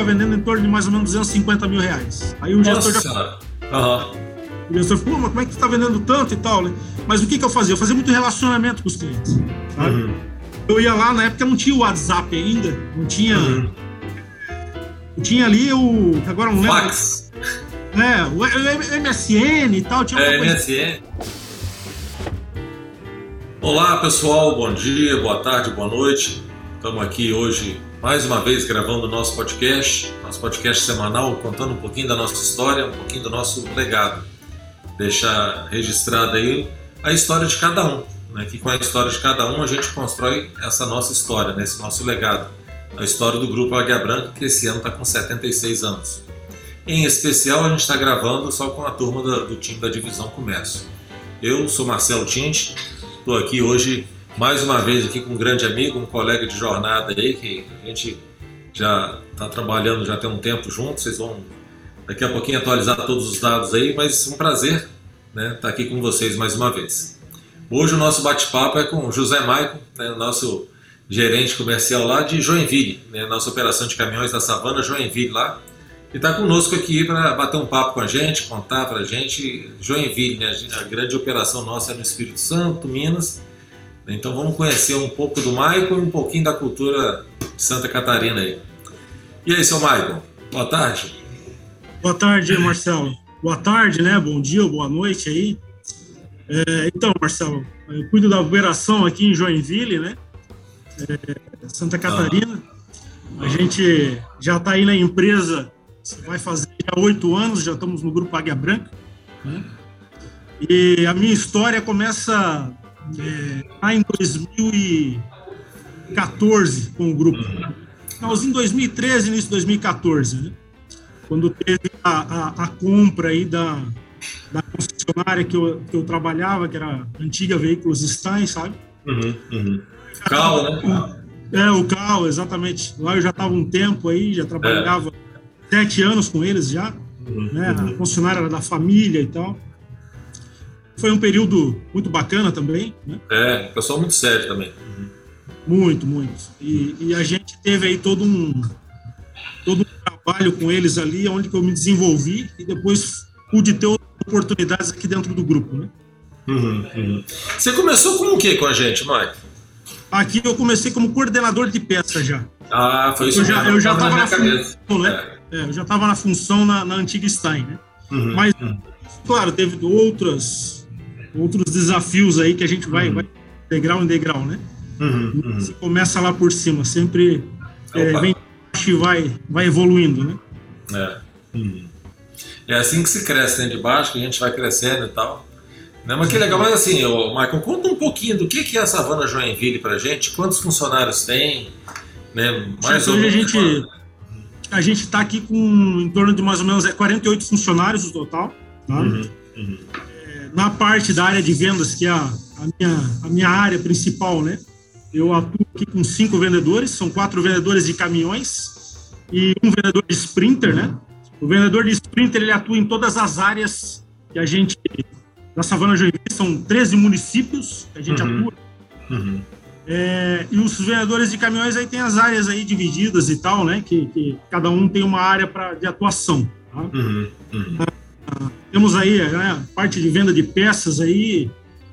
estava vendendo em torno de mais ou menos 250 mil reais. Aí o gestor Nossa já. Aham. o gestor falou, "Pô, mas como é que tu tá vendendo tanto e tal? né? Mas o que, que eu fazia? Eu fazia muito relacionamento com os clientes. sabe? Uhum. Eu ia lá, na época não tinha o WhatsApp ainda, não tinha. Uhum. Tinha ali o. Agora não lembro. Fax. É, o MSN e tal, tinha É. MSN. Olá pessoal, bom dia, boa tarde, boa noite. Estamos aqui hoje mais uma vez gravando o nosso podcast, nosso podcast semanal, contando um pouquinho da nossa história, um pouquinho do nosso legado. Deixar registrada aí a história de cada um, né? que com a história de cada um a gente constrói essa nossa história, né? esse nosso legado. A história do Grupo Águia Branca, que esse ano está com 76 anos. Em especial, a gente está gravando só com a turma da- do time da Divisão Comércio. Eu sou Marcelo Tinte, estou aqui hoje mais uma vez aqui com um grande amigo, um colega de jornada aí, que a gente já está trabalhando já tem um tempo junto, vocês vão daqui a pouquinho atualizar todos os dados aí, mas um prazer né, estar aqui com vocês mais uma vez. Hoje o nosso bate-papo é com o José Maicon, né, nosso gerente comercial lá de Joinville, né, nossa operação de caminhões da Savana Joinville lá, e está conosco aqui para bater um papo com a gente, contar para a gente Joinville, né? A grande operação nossa é no Espírito Santo, Minas. Então vamos conhecer um pouco do Maicon e um pouquinho da cultura de Santa Catarina aí. E aí, seu Maicon, boa tarde. Boa tarde, Marcelo. Boa tarde, né? Bom dia ou boa noite aí. É, então, Marcelo, eu cuido da operação aqui em Joinville, né? É, Santa Catarina. A gente já está aí na empresa, vai fazer já oito anos, já estamos no grupo Águia Branca. né? E a minha história começa é, lá em 2014 com o grupo. Finalzinho de 2013, início de 2014, né? quando teve a, a, a compra aí da, da concessionária que eu, que eu trabalhava, que era antiga Veículos Stein, sabe? Uhum, uhum. Cal, né? É, o Cal, exatamente. Lá eu já estava um tempo aí, já trabalhava sete anos com eles já, Uhum, né? A uhum. concessionária era da família e tal. Foi um período muito bacana também, né? É, pessoal muito sério também. Muito, muito. E, e a gente teve aí todo um todo um trabalho com eles ali, onde que eu me desenvolvi e depois pude ter oportunidades aqui dentro do grupo, né? Uhum, uhum. Você começou com o que com a gente, Mike? Aqui eu comecei como coordenador de peça já. Ah, foi isso Eu já, eu já tava na função, né? É, eu já estava na função na, na antiga Stein, né? Uhum, Mas, uhum. claro, teve outras, outros desafios aí que a gente vai, Uhum. vai degrau em degrau, né? Uhum, uhum. Se começa lá por cima, sempre é, vem de baixo e vai, vai evoluindo, né? É. Uhum. É assim que se cresce, né? De baixo, que a gente vai crescendo e tal. Né? Mas que legal, mas assim, ô, Michael, conta um pouquinho do que que é a Savana Joinville pra gente, quantos funcionários tem, né? Mais Hoje ou a menos. gente a gente está aqui com em torno de mais ou menos é, 48 funcionários no total. Tá? Uhum, uhum. Na parte da área de vendas, que é a, a minha, a minha área principal, né? Eu atuo aqui com cinco vendedores, são quatro vendedores de caminhões e um vendedor de sprinter, né? O vendedor de sprinter ele atua em todas as áreas que a gente da Savana Joinville são 13 municípios que a gente Uhum. atua. Uhum. É, e os vendedores de caminhões aí tem as áreas aí divididas e tal, né? Que, que cada um tem uma área pra, de atuação. Tá? Uhum. Uhum. Temos aí né, a parte de venda de peças aí,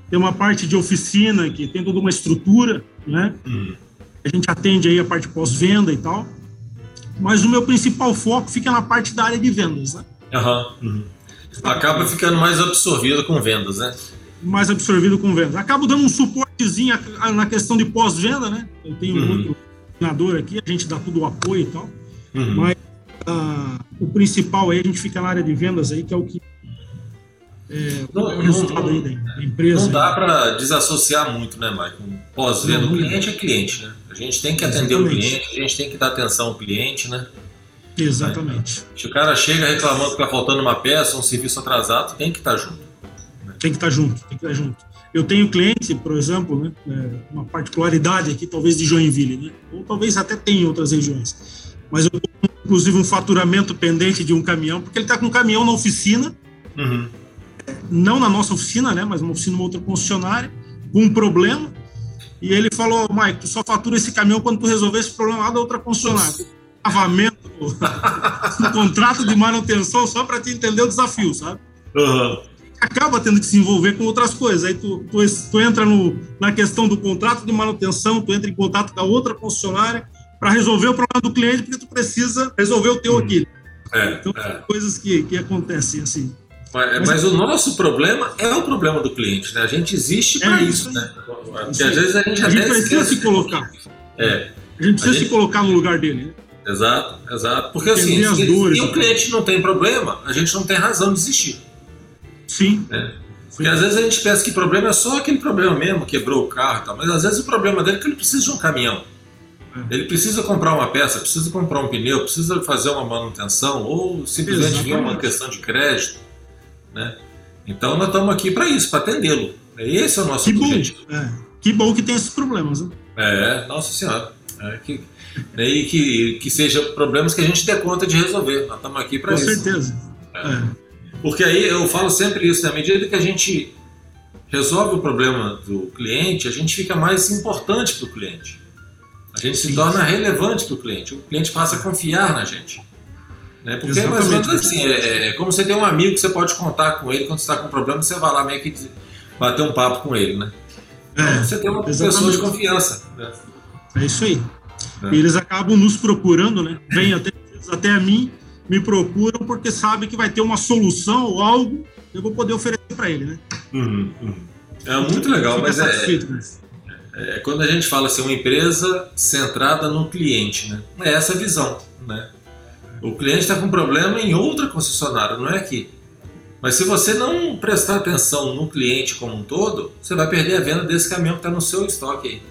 tem uma parte de oficina que tem toda uma estrutura, né? Uhum. A gente atende aí a parte pós-venda e tal. Mas o meu principal foco fica na parte da área de vendas, né? Aham, uhum. Acaba ficando mais absorvido com vendas, né? Mais absorvido com vendas. Acabo dando um suportezinho na questão de pós-venda, né? Eu tenho Uhum. um outro coordenador aqui, a gente dá todo o apoio e tal. Uhum. Mas ah, o principal aí, a gente fica na área de vendas aí, que é o que é Não- o resultado aí da, da empresa. Não dá para desassociar muito, né, Michael? Pós-venda, Não, o não dá. cliente é cliente, né? A gente tem que atender o Exatamente. cliente, a gente tem que dar atenção ao cliente, né? Exatamente. Se o cara chega reclamando que tá faltando uma peça, um serviço atrasado, tem que estar junto. Tem que estar junto, tem que estar junto. Eu tenho cliente, por exemplo, né, é, uma particularidade aqui, talvez de Joinville, né, ou talvez até tenha em outras regiões, mas eu com, inclusive um faturamento pendente de um caminhão, porque ele está com um caminhão na oficina, Uhum. não na nossa oficina, né, mas uma oficina uma outra concessionária, com um problema, e ele falou, Mike, tu só fatura esse caminhão quando tu resolver esse problema lá da outra concessionária. travamento no contrato de manutenção só para te entender o desafio, sabe? Uhum. Acaba tendo que se envolver com outras coisas. Aí tu, tu, tu entra no, na questão do contrato de manutenção, tu entra em contato com a outra concessionária para resolver o problema do cliente, porque tu precisa resolver o teu uhum. aqui. É, então, é. coisas que, que acontecem assim. Mas, mas, o nosso problema é o problema do cliente, né? A gente existe para é isso, né? Porque às vezes a gente, a gente precisa se colocar. É. A gente precisa a gente... se colocar no lugar dele. Né? Exato, exato. Porque assim, se, o cliente não tem problema, a gente não tem razão de existir. Sim. Né? Porque às vezes a gente pensa que o problema é só aquele problema mesmo, quebrou o carro e tal, mas às vezes o problema dele é que ele precisa de um caminhão. É. Ele precisa comprar uma peça, precisa comprar um pneu, precisa fazer uma manutenção ou simplesmente vir uma questão de crédito. Né? Então nós estamos aqui para isso, para atendê-lo. Esse é o nosso que objetivo. Bom. É. Que bom que tem esses problemas. Né? É, nossa senhora. É, que, né, e que, que seja problemas que a gente dê conta de resolver. Nós estamos aqui para isso. Com certeza. É. É. Porque aí eu falo sempre isso, na medida que a gente resolve o problema do cliente, a gente fica mais importante para o cliente. A gente Sim. se torna relevante para o cliente. O cliente passa a confiar na gente. Né? Porque é mais ou menos assim, é, é, é, como você tem um amigo que você pode contar com ele quando você está com um problema, você vai lá meio que bater um papo com ele, né? É, então, você tem uma exatamente. pessoa de confiança. Né? É isso aí. É. E eles acabam nos procurando, né? Vêm até, até a mim, me procuram porque sabem que vai ter uma solução ou algo que eu vou poder oferecer para ele, né? Uhum, uhum. É muito legal, mas é, é, quando a gente fala assim, uma empresa centrada no cliente, né? É essa a visão, né? O cliente está com problema em outra concessionária, não é aqui. Mas se você não prestar atenção no cliente como um todo, você vai perder a venda desse caminhão que está no seu estoque aí.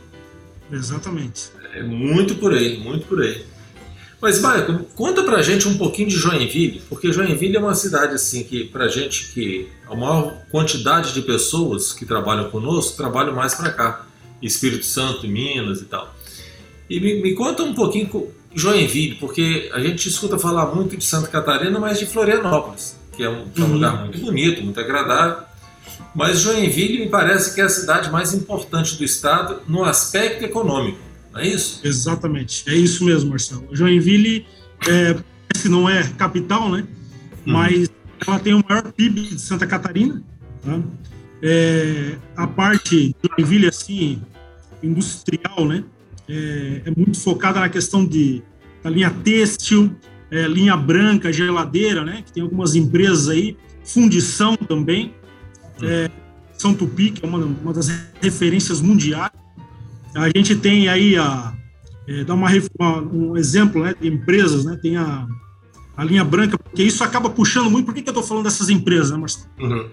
Exatamente. É muito por aí, muito por aí. Mas, Maicon, conta pra gente um pouquinho de Joinville, porque Joinville é uma cidade assim que, pra gente, que a maior quantidade de pessoas que trabalham conosco trabalham mais para cá, Espírito Santo, Minas e tal. E me, me conta um pouquinho Joinville, porque a gente escuta falar muito de Santa Catarina, mas de Florianópolis, que é um, que é um uhum. lugar muito bonito, muito agradável. Mas Joinville me parece que é a cidade mais importante do estado no aspecto econômico, não é isso? Exatamente, é isso mesmo, Marcelo. Joinville é, não é capital, né? Uhum. Mas ela tem o maior PIB de Santa Catarina. Tá? É, a parte de Joinville, assim, industrial, né? é, é muito focada na questão de, da linha têxtil, é, linha branca, geladeira, né? Que tem algumas empresas aí, fundição também, é, São Tupi, que é uma, uma das referências mundiais. A gente tem aí a é, dá uma, uma, um exemplo né, de empresas, né? Tem a, a linha branca, porque isso acaba puxando muito. Por que, que eu estou falando dessas empresas, né, Marcelo? Uhum.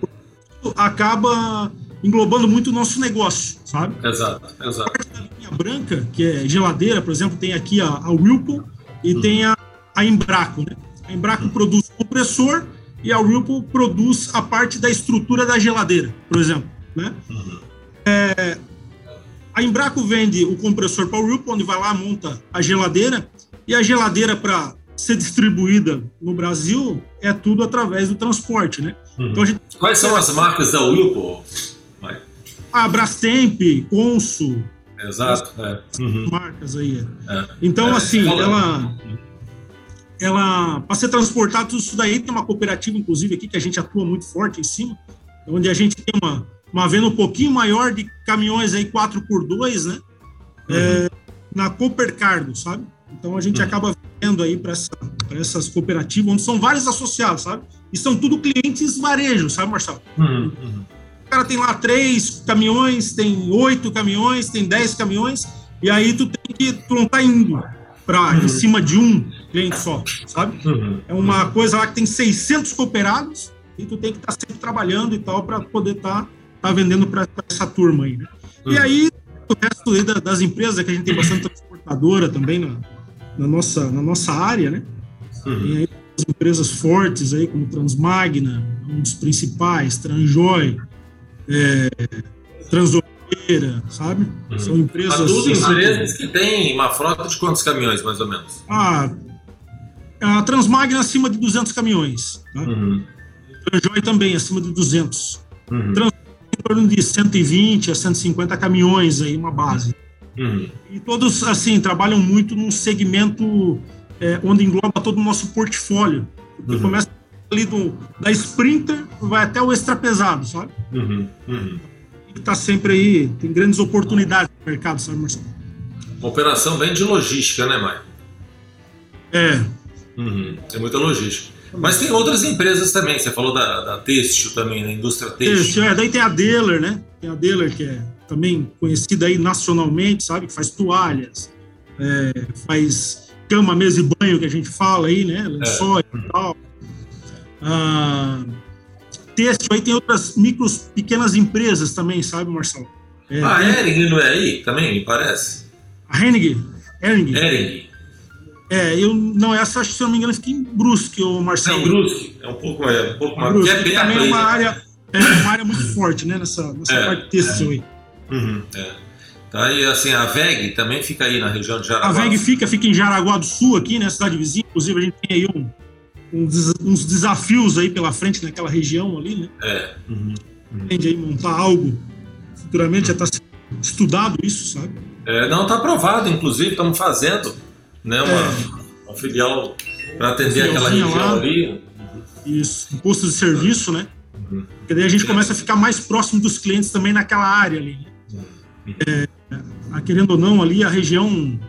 Acaba englobando muito o nosso negócio, sabe? Exato, exato. A parte da linha branca, que é geladeira, por exemplo, tem aqui a, a Whirlpool e uhum. tem a, a Embraco, né? A Embraco uhum. produz compressor e a Whirlpool produz a parte da estrutura da geladeira, por exemplo, né? Uhum. É, a Embraco vende o compressor para o Whirlpool, onde vai lá, monta a geladeira, e a geladeira para ser distribuída no Brasil é tudo através do transporte, né? Uhum. Então, gente... Quais são as marcas da Whirlpool? A Brastemp, Consul. Exato. É. Uhum. Marcas aí. É. Então, é. assim, ela. Ela, para ser transportado tudo isso daí, tem uma cooperativa, inclusive, aqui, que a gente atua muito forte em cima, onde a gente tem uma, uma venda um pouquinho maior de caminhões aí 4x2, né? Uhum. É, na Coopercardo, sabe? Então a gente uhum. acaba vendo aí para essa, essas cooperativas, onde são vários associados, sabe? E são tudo clientes varejo, sabe, Marcelo? Uhum. uhum cara tem lá três caminhões, tem oito caminhões, tem dez caminhões, e aí tu tem que, tu não tá indo para uhum. em cima de um cliente só, sabe? Uhum. É uma coisa lá que tem 600 cooperados e tu tem que estar tá sempre trabalhando e tal para poder estar tá, tá vendendo para essa turma aí, né? uhum. E aí o resto das empresas, que a gente tem bastante transportadora também na, na nossa, na nossa área, né? Uhum. Tem aí as empresas fortes aí, como Transmagna, um dos principais, Transjoy, é, sabe? Uhum. São empresas. Mas tudo empresas que têm uma frota de quantos caminhões, mais ou menos? Ah, a Transmagna acima de 200 caminhões. Tá? Uhum. Tranjoy também acima de 200. Uhum. Trans em torno de 120 a 150 caminhões aí, uma base. Uhum. E todos, assim, trabalham muito num segmento é, onde engloba todo o nosso portfólio. Porque Uhum. começa ali do, da Sprinter, vai até o extra pesado, sabe? Uhum, uhum. E tá sempre aí, tem grandes oportunidades no mercado, sabe, Marcelo? Uma operação bem de logística, né, Maicon? É, Uhum. Tem muita logística. Mas tem outras empresas também. Você falou da, da têxtil também, da indústria têxtil. Esse, é, daí tem a Deller, né? Tem a Deller, que é também conhecida aí nacionalmente, sabe? Que faz toalhas, é, faz cama, mesa e banho, que a gente fala aí, né? Lençóis e tal. Ah, têxtil, aí tem outras micros, pequenas empresas também, sabe, Marcelo? É, Ah, tem a Ering não é aí também, me parece? a Hennig. Hennig. Ering. É, eu, não, essa, acho que, se eu não me engano, fica em Brusque, ô Marcelo. Tem Brusque. É um pouco, é, um pouco mais. Brusque, é também é uma né? área, é uma área muito forte, né? Nessa, nessa É, parte têxtil aí. Uhum, é. Tá, e assim, a VEG também fica aí na região de A Jaraguá. VEG fica, fica em Jaraguá do Sul, aqui, né? Cidade vizinha. Inclusive, a gente tem aí um, um des- uns desafios aí pela frente naquela região ali, né? É. Uhum. Tende aí montar algo. Futuramente já está sendo estudado isso, sabe? É, não, tá aprovado, inclusive, estamos fazendo né, uma, É. uma filial para atender aquela região lá. ali. Isso, um posto de serviço, né? Uhum. Porque daí a gente começa a ficar mais próximo dos clientes também naquela área ali. né? É, a- querendo ou não, ali a região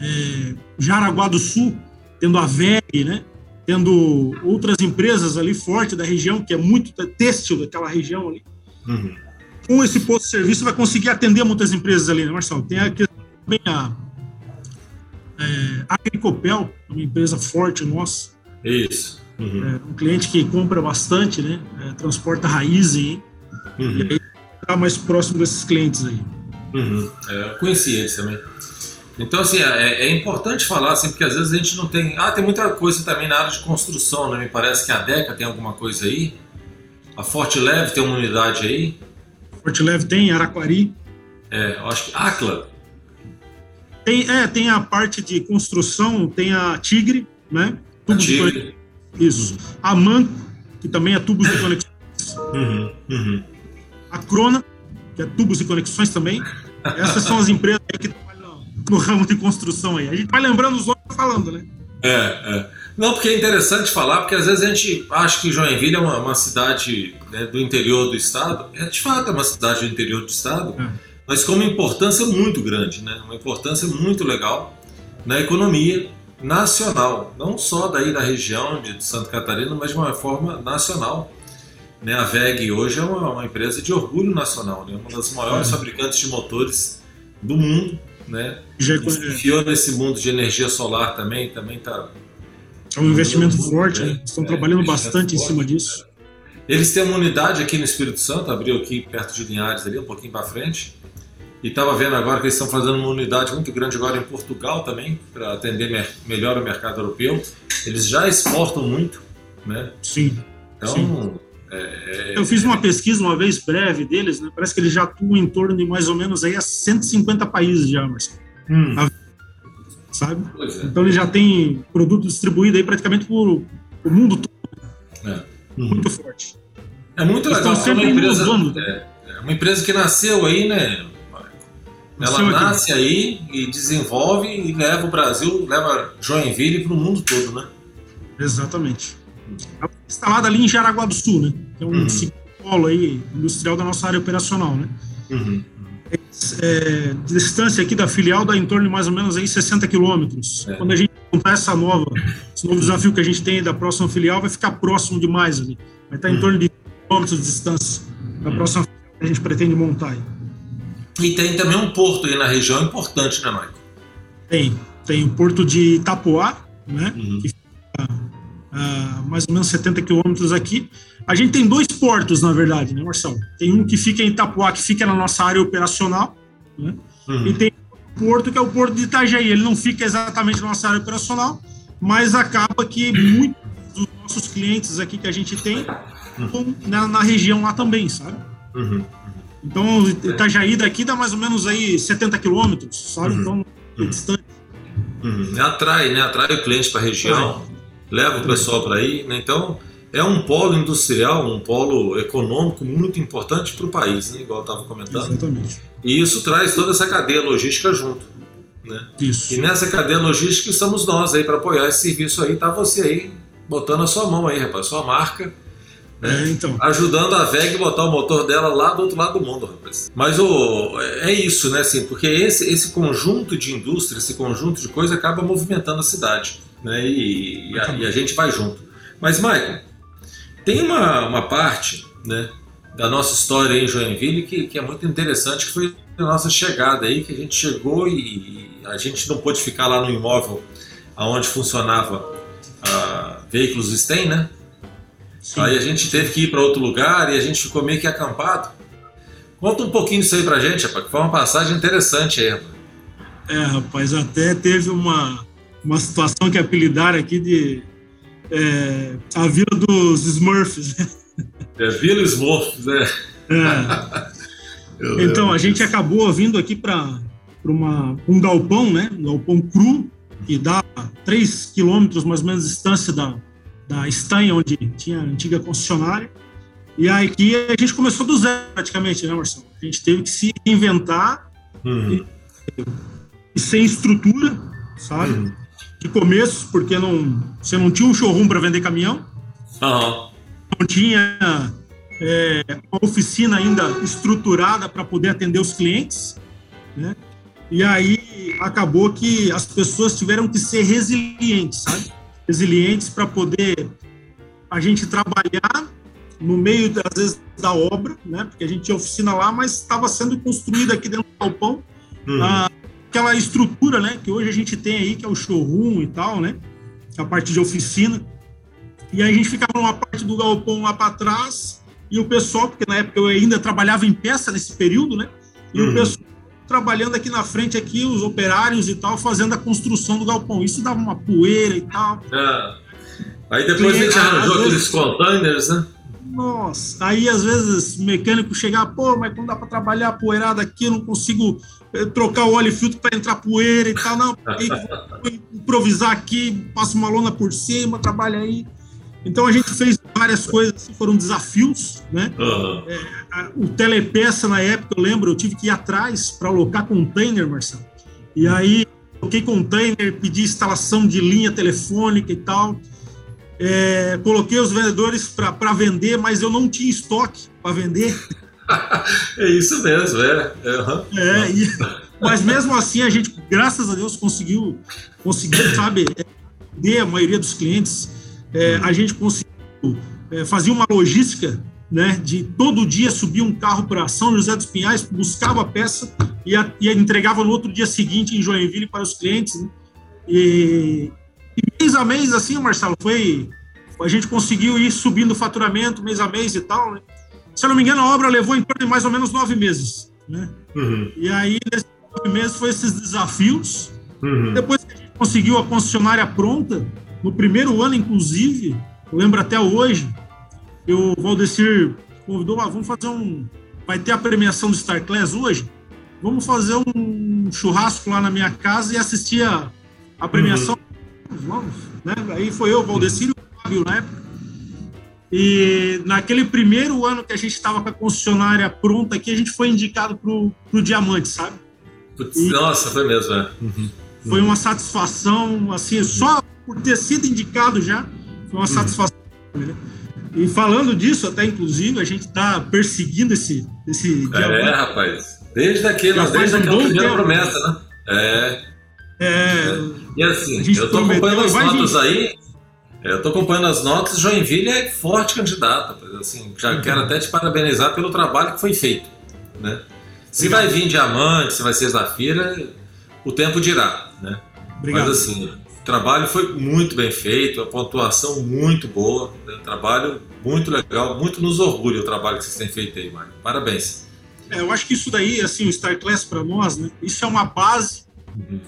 é, Jaraguá do Sul, tendo a VEG, né? Tendo outras empresas ali fortes da região, que é muito têxtil daquela região ali. Uhum. Com esse posto de serviço, vai conseguir atender muitas empresas ali, né, Marcelo? Tem aqui também a é, Agricopel, uma empresa forte nossa. Isso. Uhum. É um cliente que compra bastante, né? É, transporta raiz hein? Uhum. Está mais próximo desses clientes aí. Uhum. É, eu conheci eles também. Então, assim, é, é importante falar, assim, porque às vezes a gente não tem. Ah, tem muita coisa também na área de construção, né? Me parece que a Deca tem alguma coisa aí. A Forte Leve tem uma unidade aí. Forte Leve tem, Araquari. É, eu acho que. Acla. Tem, é, tem a parte de construção, tem a Tigre, né? A Tubos de Tigre. Isso. A Man, que também é tubos de conexão. Uhum. Uhum. A Crona, que é tubos e conexões também. Essas são as empresas aí que trabalham no ramo de construção aí. A gente vai lembrando os outros falando, né? É, é. Não, porque é interessante falar, porque às vezes a gente acha que Joinville é uma, uma cidade né, do interior do estado. É, de fato, é uma cidade do interior do estado, É. mas com uma importância muito grande, né? Uma importância muito legal na economia nacional, não só daí da região de Santa Catarina, mas de uma forma nacional. Né? A VEG hoje é uma, uma empresa de orgulho nacional, né? uma das maiores É. fabricantes de motores do mundo, né? Já é, enfiou nesse mundo de energia solar também, também está é um investimento Muito forte, bem. né? Estão É, trabalhando bastante em forte. cima disso. Eles têm uma unidade aqui no Espírito Santo, abriu aqui perto de Linhares, ali, um pouquinho para frente. E estava vendo agora que eles estão fazendo uma unidade muito grande agora em Portugal também, para atender me- melhor o mercado europeu. Eles já exportam muito, né? Sim. Então, é, é- Eu fiz uma pesquisa uma vez breve deles, né? Parece que eles já atuam em torno de mais ou menos aí a 150 países já, Marcelo, Hum, sabe? pois é. Então eles já têm produto distribuído aí praticamente por o mundo todo, É. Uhum. muito forte. É muito Eles legal. estão porque é uma sempre empresa, inovando. é, é uma empresa que nasceu aí, né? Ela aqui. nasce aí e desenvolve e leva o Brasil, leva Joinville para o mundo todo, né? Exatamente. Foi instalada ali em Jaraguá do Sul, né? Que é um Uhum. polo aí industrial da nossa área operacional, né? Uhum. É, distância aqui da filial dá em torno de mais ou menos aí 60 quilômetros. É. Quando a gente montar essa nova, esse novo desafio que a gente tem da próxima filial, vai ficar próximo demais ali. Vai estar em Uhum. torno de quilômetros de distância da Uhum. próxima filial que a gente pretende montar aí. E tem também um porto aí na região importante, né, Michael? Tem, tem o porto de Itapoá, né? Uhum. A mais ou menos 70 quilômetros aqui. A gente tem dois portos, na verdade, né, Marcelo? Tem um que fica em Itapuá, que fica na nossa área operacional, né? Uhum. E tem o porto, que é o porto de Itajaí. Ele não fica exatamente na nossa área operacional, mas acaba que muitos dos nossos clientes aqui que a gente tem estão na, na região lá também, sabe? Uhum. Então, Itajaí daqui dá mais ou menos aí 70 quilômetros, sabe? Uhum. Então, é Uhum. distante. Uhum. Atrai, né? Atrai o cliente para a região, leva o pessoal para aí, né? Então é um polo industrial, um polo econômico muito importante para o país, né? Igual eu estava comentando. Exatamente. E isso traz toda essa cadeia logística junto. Né? Isso. E nessa cadeia logística estamos nós aí para apoiar esse serviço aí. Tá você aí botando a sua mão aí, rapaz, sua marca. Né? É, então. Ajudando a VEG botar o motor dela lá do outro lado do mundo, rapaz. Mas o, é isso, né? Assim, porque esse, esse conjunto de indústria, esse conjunto de coisa acaba movimentando a cidade. Né? E, e, a, e a gente vai junto. Mas, Michael, tem uma, uma parte né, da nossa história em Joinville que, que é muito interessante, que foi a nossa chegada aí, que a gente chegou e, a gente não pôde ficar lá no imóvel onde funcionava uh, veículos STEM, né? Sim. Aí a gente teve que ir para outro lugar e a gente ficou meio que acampado. Conta um pouquinho disso aí pra gente, rapaz, que foi uma passagem interessante aí, rapaz. É, rapaz, até teve uma, uma situação que apelidaram aqui de é, a Vila dos Smurfs. Né? É, Vila Smurfs, né? É. então, a gente acabou vindo aqui para um galpão, né? Um galpão cru, que dá 3 quilômetros mais ou menos de distância da, da estanha onde tinha a antiga concessionária. E aí aqui a gente começou do zero praticamente, né, Marcelo? A gente teve que se inventar uhum. e, e, sem estrutura, sabe? Uhum. De começo, porque não, você não tinha um showroom para vender caminhão, uhum. não tinha é, uma oficina ainda estruturada para poder atender os clientes, né? E aí acabou que as pessoas tiveram que ser resilientes, sabe? resilientes para poder a gente trabalhar no meio, às vezes, da obra, né? Porque a gente tinha oficina lá, mas estava sendo construída aqui dentro do galpão uhum. Aquela estrutura, né? Que hoje a gente tem aí, que é o showroom e tal, né? A parte de oficina. E aí a gente ficava numa parte do galpão lá para trás e o pessoal, porque na época eu ainda trabalhava em peça nesse período, né? E uhum. o pessoal trabalhando aqui na frente, aqui, os operários e tal, fazendo a construção do galpão. Isso dava uma poeira e tal. É. Aí depois a gente arranjou aqueles containers, né? Nossa, aí às vezes o mecânico chegar, pô, mas não dá para trabalhar poeirada aqui, eu não consigo eh, trocar o óleo filtro para entrar poeira e tal, não, aí, improvisar aqui, passa uma lona por cima, trabalha aí. Então a gente fez várias coisas, foram desafios, né? Uhum. É, a, o telepeça na época, eu lembro, eu tive que ir atrás para alocar container, Marcelo. E aí coloquei container, pedi instalação de linha telefônica e tal. É, coloquei os vendedores para vender, mas eu não tinha estoque para vender. é isso mesmo, é. Uhum. é e, mas mesmo assim a gente, graças a Deus, conseguiu, conseguiu, sabe, vender a maioria dos clientes é, a gente conseguiu é, fazer uma logística né, de todo dia subir um carro para São José dos Pinhais, buscava a peça e, a, e entregava no outro dia seguinte em Joinville para os clientes. Né? E, mês a mês, assim, Marcelo, foi. A gente conseguiu ir subindo o faturamento mês a mês e tal. Né? Se eu não me engano, a obra levou em torno de mais ou menos nove meses. Né? Uhum. E aí, nesses nove meses, foi esses desafios. Uhum. Depois que a gente conseguiu a concessionária pronta, no primeiro ano, inclusive, eu lembro até hoje, o Valdecir convidou, ah, vamos fazer um. Vai ter a premiação do Star Class hoje? Vamos fazer um churrasco lá na minha casa e assistir a, a premiação. Uhum. Vamos, né? Aí foi eu, Valdecir e o Fábio na época. E naquele primeiro ano que a gente estava com a concessionária pronta aqui, a gente foi indicado para o Diamante, sabe? Putz, e nossa, foi mesmo, é. Uhum. Foi uma satisfação, assim, só por ter sido indicado já, foi uma uhum. satisfação. Né? E falando disso, até inclusive, a gente está perseguindo esse, esse É, diamante. rapaz. Desde aquele, desde aquela primeira tempo. promessa, né? É. É. E assim, eu estou acompanhando as notas aí. Eu estou acompanhando as notas. Joinville é forte candidata. Assim, já uhum. quero até te parabenizar pelo trabalho que foi feito. Né? Se Obrigado. vai vir diamante, se vai ser zafira, o tempo dirá. Né? Obrigado. Mas assim, o trabalho foi muito bem feito, a pontuação muito boa, né? um trabalho muito legal, muito nos orgulha o trabalho que vocês têm feito aí, Mário. Parabéns. É, eu acho que isso daí, assim, o Star Class para nós, né? Isso é uma base uhum.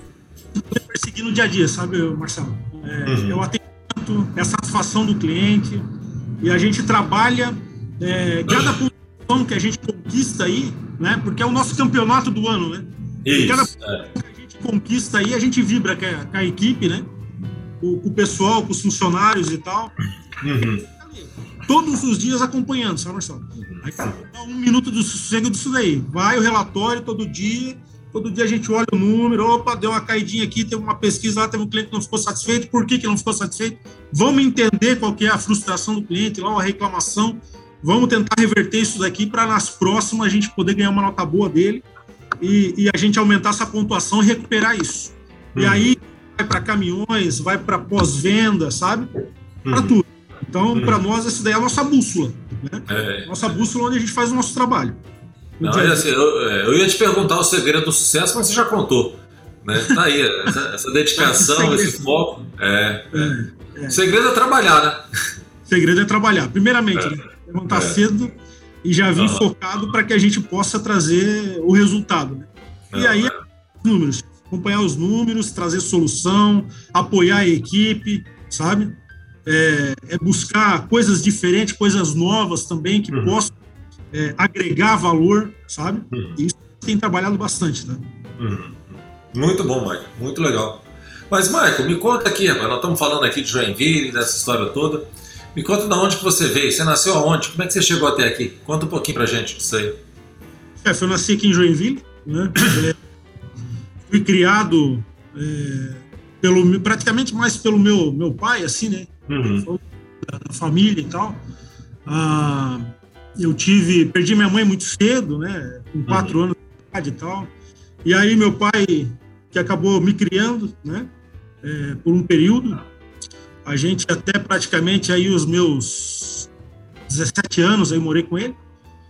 Para perseguir no dia a dia, sabe, Marcelo? É, uhum. É o atendimento, é a satisfação do cliente e a gente trabalha é, cada pontuação que a gente conquista aí, né? Porque é o nosso campeonato do ano, né? Isso, e cada é conquista aí, a gente vibra com a, com a equipe, né? Com, com, o pessoal, com os funcionários e tal. Uhum. Todos os dias acompanhando, sabe, Marcelo? Aí, um minuto do sossego disso daí. Vai o relatório todo dia, Todo dia a gente olha o número, opa, deu uma caidinha aqui, teve uma pesquisa lá, teve um cliente que não ficou satisfeito, por que, que não ficou satisfeito? Vamos entender qual que é a frustração do cliente, lá uma reclamação, vamos tentar reverter isso daqui para nas próximas a gente poder ganhar uma nota boa dele e, e a gente aumentar essa pontuação e recuperar isso. Uhum. E aí vai para caminhões, vai para pós-venda, sabe? Para uhum. tudo. Então, uhum. para nós, essa daí é a nossa bússola. Né? É. Nossa bússola onde a gente faz o nosso trabalho. Não, assim, eu, é, eu, ia te perguntar o segredo do sucesso, mas você já contou. Né? Tá aí, essa, essa dedicação, esse foco. É, é, é. O segredo é trabalhar, né? O segredo é trabalhar. Primeiramente, né? levantar cedo e já vir uhum. focado para que a gente possa trazer o resultado. Né? E aí, números. Acompanhar os números, trazer solução, apoiar a equipe, sabe? É, é buscar coisas diferentes, coisas novas também que uhum. possam é, agregar valor, sabe? Uhum. E isso tem trabalhado bastante, né? Uhum. Muito bom, Michael. Muito legal. Mas, Michael, me conta aqui, nós estamos falando aqui de Joinville, dessa história toda. Me conta de onde que você veio. Você nasceu aonde? Como é que você chegou até aqui? Conta um pouquinho pra gente disso aí. É, eu nasci aqui em Joinville, né? É, fui criado é, pelo, praticamente mais pelo meu, meu pai, assim, né? Uhum. Da, da, família e tal. Ah, eu tive, perdi minha mãe muito cedo, né? Com quatro uhum. anos de idade e tal. E aí meu pai, que acabou me criando, né? É, por um período, a gente até praticamente aí os meus 17 anos aí morei com ele.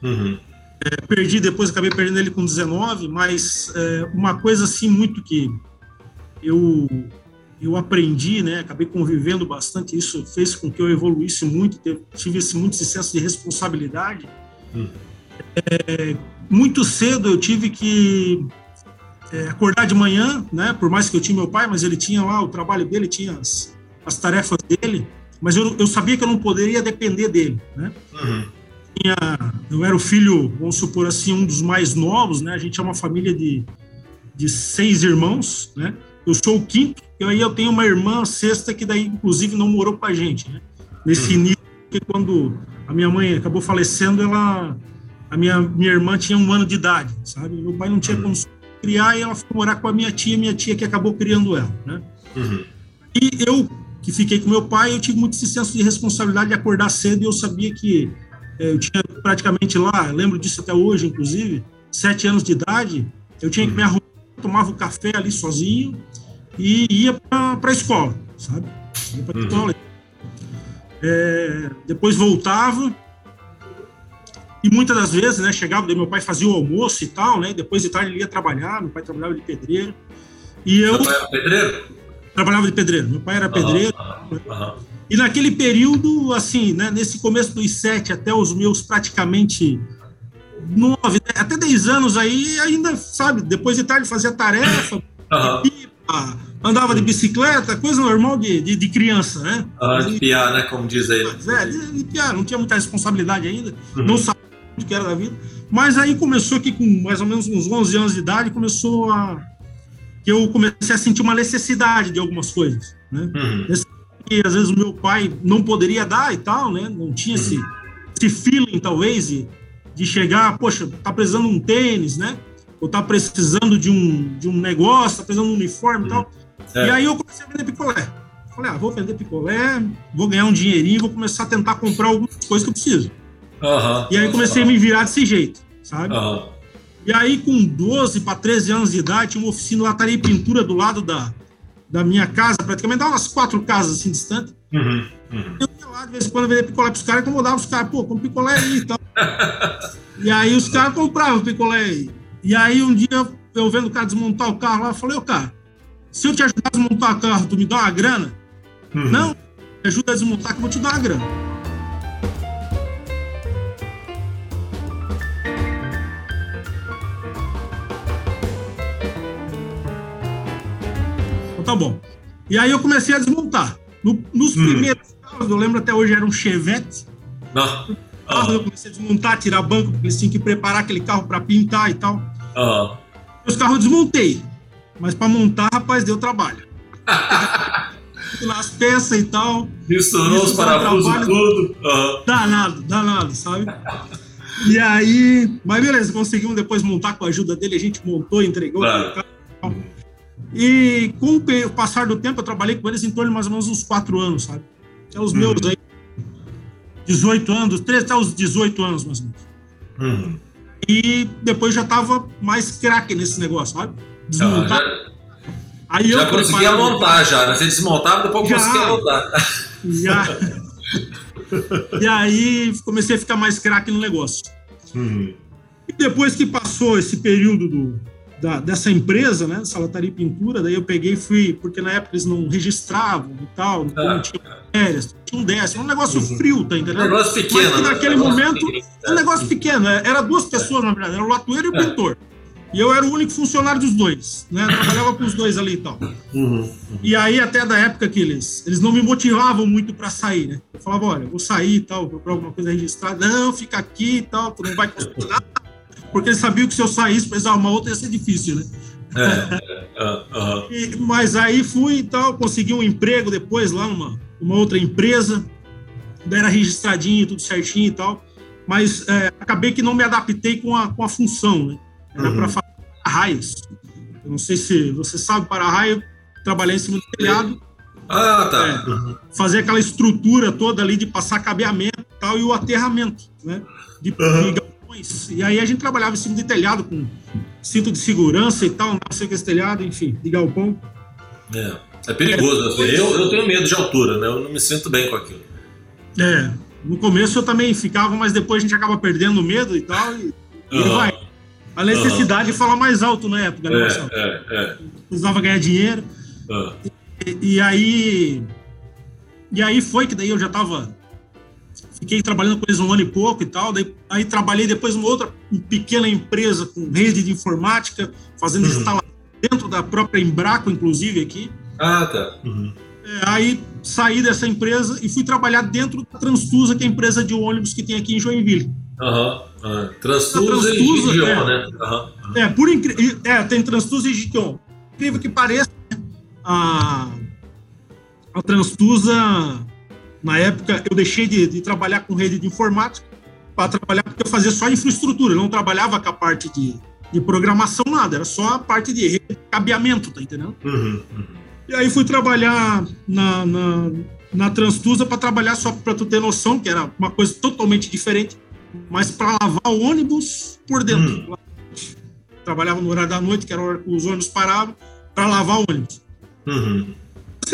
Uhum. É, perdi depois, acabei perdendo ele com 19, mas é, uma coisa assim muito que eu eu aprendi, né? Acabei convivendo bastante. Isso fez com que eu evoluísse muito, tive esse muito senso de responsabilidade. Hum. É, muito cedo eu tive que é, acordar de manhã, né? Por mais que eu tinha meu pai, mas ele tinha lá o trabalho dele, tinha as, as tarefas dele, mas eu, eu sabia que eu não poderia depender dele, né? Uhum. Tinha, eu era o filho, vamos supor assim, um dos mais novos, né? A gente é uma família de, de seis irmãos, né? Eu sou o quinto, e aí eu tenho uma irmã sexta que daí, inclusive, não morou com a gente, né? Nesse uhum. início, porque quando a minha mãe acabou falecendo, ela... A minha, minha irmã tinha um ano de idade, sabe? Meu pai não tinha uhum. como criar e ela foi morar com a minha tia, minha tia que acabou criando ela, né? Uhum. E eu, que fiquei com meu pai, eu tive muito esse senso de responsabilidade de acordar cedo e eu sabia que eh, eu tinha praticamente lá, lembro disso até hoje, inclusive, sete anos de idade, eu tinha que me uhum. arrumar, tomava o café ali sozinho, e ia para a escola, sabe? Ia para a uhum. escola. É, depois voltava e muitas das vezes, né, chegava, meu pai fazia o almoço e tal, né? Depois de tarde ele ia trabalhar, meu pai trabalhava de pedreiro. E eu. Meu pai era pedreiro? Trabalhava de pedreiro. Meu pai era pedreiro. Uhum. E naquele período, assim, né, nesse começo dos sete até os meus praticamente nove, até dez anos aí, ainda, sabe, depois de tarde fazia tarefa, uhum andava de bicicleta, coisa normal de, de, de criança, né? Ah, de piar, né? Como diz ele. É, de, de piar, não tinha muita responsabilidade ainda, uhum. não sabia o que era da vida. Mas aí começou aqui com mais ou menos uns 11 anos de idade, começou a... que eu comecei a sentir uma necessidade de algumas coisas, né? Uhum. Que às vezes o meu pai não poderia dar e tal, né? Não tinha uhum. esse, esse feeling, talvez, de, de chegar, poxa, tá precisando de um tênis, né? Ou tá precisando de um, de um negócio, tá precisando de um uniforme e tal. É. E aí eu comecei a vender picolé. Falei, ah, vou vender picolé, vou ganhar um dinheirinho, vou começar a tentar comprar algumas coisas que eu preciso. Uhum. E aí comecei a me virar desse jeito, sabe? Uhum. E aí, com 12 para 13 anos de idade, tinha uma oficina lataria e pintura do lado da, da minha casa, praticamente, dava umas quatro casas assim distante. Uhum. Uhum. Eu ia lá, de vez em quando, vender picolé para os caras, incomodava os caras, pô, com picolé aí e tal. e aí os caras compravam picolé aí. E aí um dia eu vendo o cara desmontar o carro lá, eu falei, ô cara, se eu te ajudar a desmontar o carro, tu me dá uma grana? Uhum. Não, me ajuda a desmontar que eu vou te dar uma grana. Então tá bom. E aí eu comecei a desmontar. No, nos hum. primeiros carros, eu lembro até hoje era um Chevette. Não. Carro, eu comecei a desmontar, tirar banco, porque eles tinham que preparar aquele carro para pintar e tal. Uhum. Os carros eu desmontei. Mas para montar, rapaz, deu trabalho. Nas peças e tal. Misturou os parafusos tudo. Uhum. Danado, danado, sabe? E aí, mas beleza, conseguimos depois montar com a ajuda dele, a gente montou, entregou. Claro. E com o passar do tempo, eu trabalhei com eles em torno de mais ou menos uns quatro anos, sabe? Até os meus uhum. aí, 18 anos, 13 até os 18 anos, mais ou menos. Uhum. E depois já tava mais craque nesse negócio, sabe? Desmontar. Ah, já, aí já eu conseguia montar, já. Né? Você desmontava, depois já, conseguia montar. Já. e aí comecei a ficar mais craque no negócio. Uhum. E depois que passou esse período do, da, dessa empresa, né, Salataria e Pintura, daí eu peguei e fui, porque na época eles não registravam e tal, não ah, tinha férias, um décimo, um negócio uhum. frio, tá entendendo? Um negócio pequeno. Mas né? naquele momento, um negócio pequeno, é, era duas pessoas, na verdade, era o latoeiro e o é. pintor. E eu era o único funcionário dos dois, né? trabalhava com os dois ali e tal. Uhum, uhum. E aí, até da época que eles, eles não me motivavam muito para sair, né? Eu falava, olha, vou sair e tal, vou procurar alguma coisa registrada. Não, fica aqui e tal, tu não vai conseguir nada. Porque eles sabiam que se eu saísse para uma outra ia ser difícil, né? É, uh, uh. E, mas aí fui e tal, consegui um emprego depois lá numa uma outra empresa, era registradinho, tudo certinho e tal. Mas é, acabei que não me adaptei com a, com a função, né? Era uhum. para fazer raios. Eu não sei se você sabe, para raio, trabalhar em cima do telhado. Ah, tá. É, uhum. Fazer aquela estrutura toda ali de passar cabeamento e tal, e o aterramento, né? De, uhum. de galpões. E aí a gente trabalhava em cima de telhado com cinto de segurança e tal, não sei o que esse telhado, enfim, de galpão. É, é perigoso. É, assim. eu, eu tenho medo de altura, né? Eu não me sinto bem com aquilo. É, no começo eu também ficava, mas depois a gente acaba perdendo o medo e tal, e, uhum. e vai a necessidade uhum. de falar mais alto na época, né, é, é, é. Precisava ganhar dinheiro. Uhum. E, e, aí. E aí foi que daí eu já tava. Fiquei trabalhando com eles um ano e pouco e tal. Daí, aí trabalhei depois numa outra pequena empresa com rede de informática, fazendo uhum. instalação dentro da própria Embraco, inclusive, aqui. Ah, tá. Uhum. É, aí saí dessa empresa e fui trabalhar dentro da Transtusa, que é a empresa de ônibus que tem aqui em Joinville. Aham. Uhum. Transtusa, e Gideon, é, né? Uhum. É, por incrível. É, tem Transtusa e Gideon. Incrível que pareça, a, a Transtusa, na época, eu deixei de, de trabalhar com rede de informática para trabalhar porque eu fazia só infraestrutura, eu não trabalhava com a parte de, de programação, nada, era só a parte de cabeamento, tá entendendo? Uhum, uhum. E aí fui trabalhar na, na, na Transtusa para trabalhar só para tu ter noção, que era uma coisa totalmente diferente mas para lavar o ônibus por dentro. Hum. Trabalhava no horário da noite, que era hora que os ônibus paravam, para lavar o ônibus. Uhum.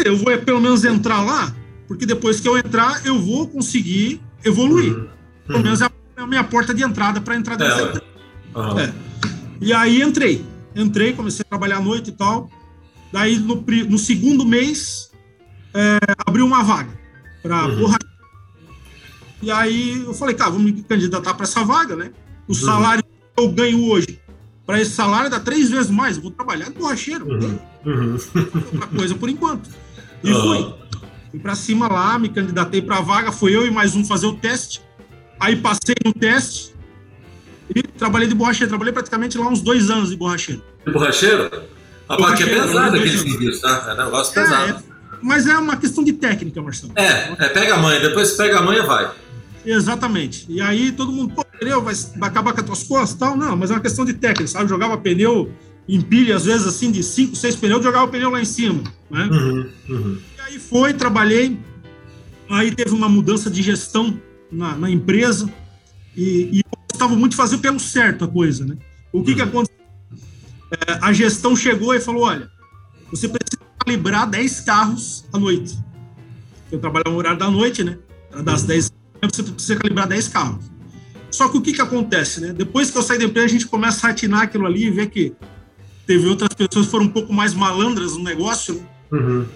Eu vou pelo menos entrar lá, porque depois que eu entrar, eu vou conseguir evoluir. Uhum. Pelo menos é a minha porta de entrada para entrar dentro. É, uhum. é. E aí entrei. Entrei, comecei a trabalhar à noite e tal. Daí, no, no segundo mês, é, abriu uma vaga para uhum. E aí eu falei, cara, vamos me candidatar para essa vaga, né? O uhum. salário que eu ganho hoje, para esse salário dá três vezes mais. Vou trabalhar de borracheiro, uhum. Uhum. Outra coisa por enquanto. E fui. Fui para cima lá, me candidatei para a vaga, foi eu e mais um fazer o teste. Aí passei no teste e trabalhei de borracheiro. Trabalhei praticamente lá uns dois anos de borracheiro. De borracheiro? A parte é pesada aquele serviço, tá? É um negócio é, pesado. É, mas é uma questão de técnica, Marcelo. É, é, pega a manha, depois pega a manha vai. Exatamente. E aí todo mundo, pô, pneu vai, acabar com as tuas costas tal. Não, mas é uma questão de técnica, sabe? Jogava pneu em pilha, às vezes assim, de cinco, seis pneus, jogava o pneu lá em cima. Né? Uhum, uhum. E aí foi, trabalhei. Aí teve uma mudança de gestão na, na empresa e, e eu estava muito fazer pelo certo a coisa, né? O que uhum. que aconteceu? É, a gestão chegou e falou, olha, você precisa calibrar 10 carros à noite. Eu trabalhava no horário da noite, né? Era das 10 uhum você precisa calibrar 10 carros. Só que o que, que acontece, né? Depois que eu saí da empresa, a gente começa a ratinar aquilo ali e ver que teve outras pessoas que foram um pouco mais malandras no negócio. Né? Uhum.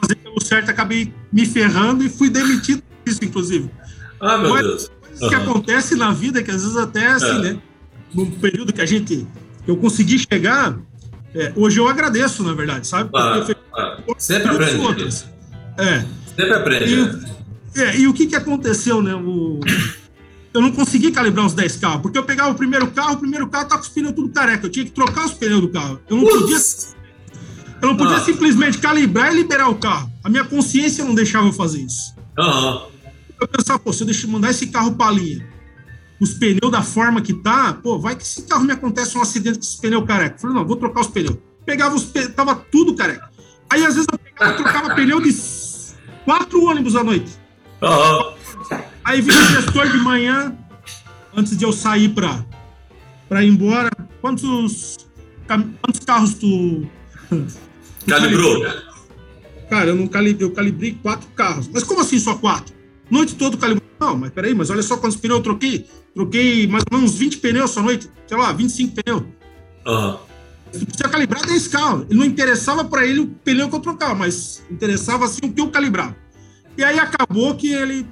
Fazer pelo certo, acabei me ferrando e fui demitido isso, inclusive. Ah, meu Mas, Deus. Uhum. que acontece na vida, que às vezes até assim, é. né? No período que a gente. Eu consegui chegar, é, hoje eu agradeço, na verdade, sabe? Porque. Sempre aprende. Outras. É. Sempre aprende. E, né? É, e o que, que aconteceu, né? O... Eu não consegui calibrar os 10 carros, porque eu pegava o primeiro carro, o primeiro carro tá com os pneus tudo careca. Eu tinha que trocar os pneus do carro. Eu não podia. Eu não podia ah. simplesmente calibrar e liberar o carro. A minha consciência não deixava eu fazer isso. Uhum. Eu pensava, pô, se eu deixar, mandar esse carro para linha os pneus da forma que tá, pô, vai que esse carro me acontece um acidente com esse pneu careca. Falei, não, vou trocar os pneus. Pegava os pneus, tava tudo careca. Aí às vezes eu pegava trocava pneu de quatro ônibus à noite. Aham. Aí vinha o gestor de manhã, antes de eu sair pra, pra ir embora. Quantos, quantos carros tu. Calibrou. Cara, eu não calibrei, eu calibrei quatro carros. Mas como assim só quatro? Noite toda calibrou. Não, mas peraí, mas olha só quantos pneus eu troquei. Troquei mais ou menos uns 20 pneus só noite. Sei lá, 25 pneus. Aham. Tu precisa calibrar 10 carros. Ele não interessava para ele o pneu que eu trocava, mas interessava assim o que eu calibrava. E aí acabou que ele,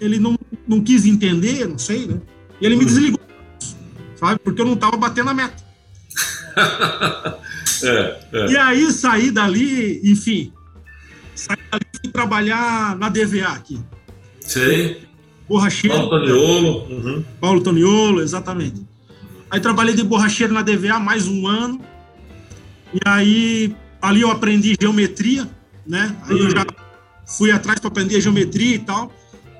ele não, não quis entender, não sei, né? E ele me desligou, sabe? Porque eu não tava batendo a meta. É, é. E aí saí dali, enfim, saí dali e fui trabalhar na DVA aqui. Sei. Borracheiro. Paulo Toniolo. Uhum. Paulo Toniolo, exatamente. Aí trabalhei de borracheiro na DVA mais um ano. E aí ali eu aprendi geometria, né? Aí eu já fui atrás para aprender geometria e tal.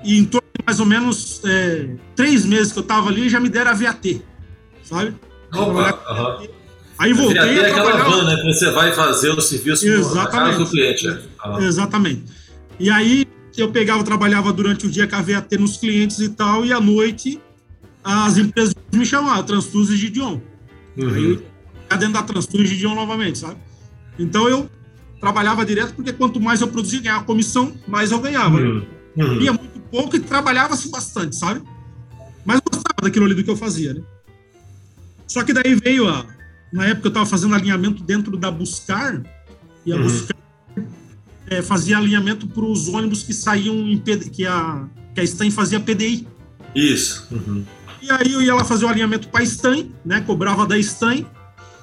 E em torno de mais ou menos é, três meses que eu tava ali, já me deram a VAT, sabe? Opa, aham. Aí voltei Até a aquela trabalhar. van, né? Que você vai fazer o serviço Exatamente. do cliente. é. Aham. Exatamente. E aí eu pegava, trabalhava durante o dia com a VAT nos clientes e tal, e à noite as empresas me chamavam, Transtuz e Gideon. Aí Uhum. eu ia dentro da Transtuz e Gideon novamente, sabe? Então eu trabalhava direto, porque quanto mais eu produzia, ganhava comissão, mais eu ganhava. Uhum. Uhum. Ia muito pouco e trabalhava-se bastante, sabe? Mas gostava daquilo ali do que eu fazia, né? Só que daí veio a. Na época eu estava fazendo alinhamento dentro da Buscar, e a Uhum. Buscar eh, fazia alinhamento para os ônibus que saíam em PD, que a, que a Stan fazia PDI. Isso. Uhum. E aí eu ia lá fazer o alinhamento para a Stan, né? Cobrava da Stan.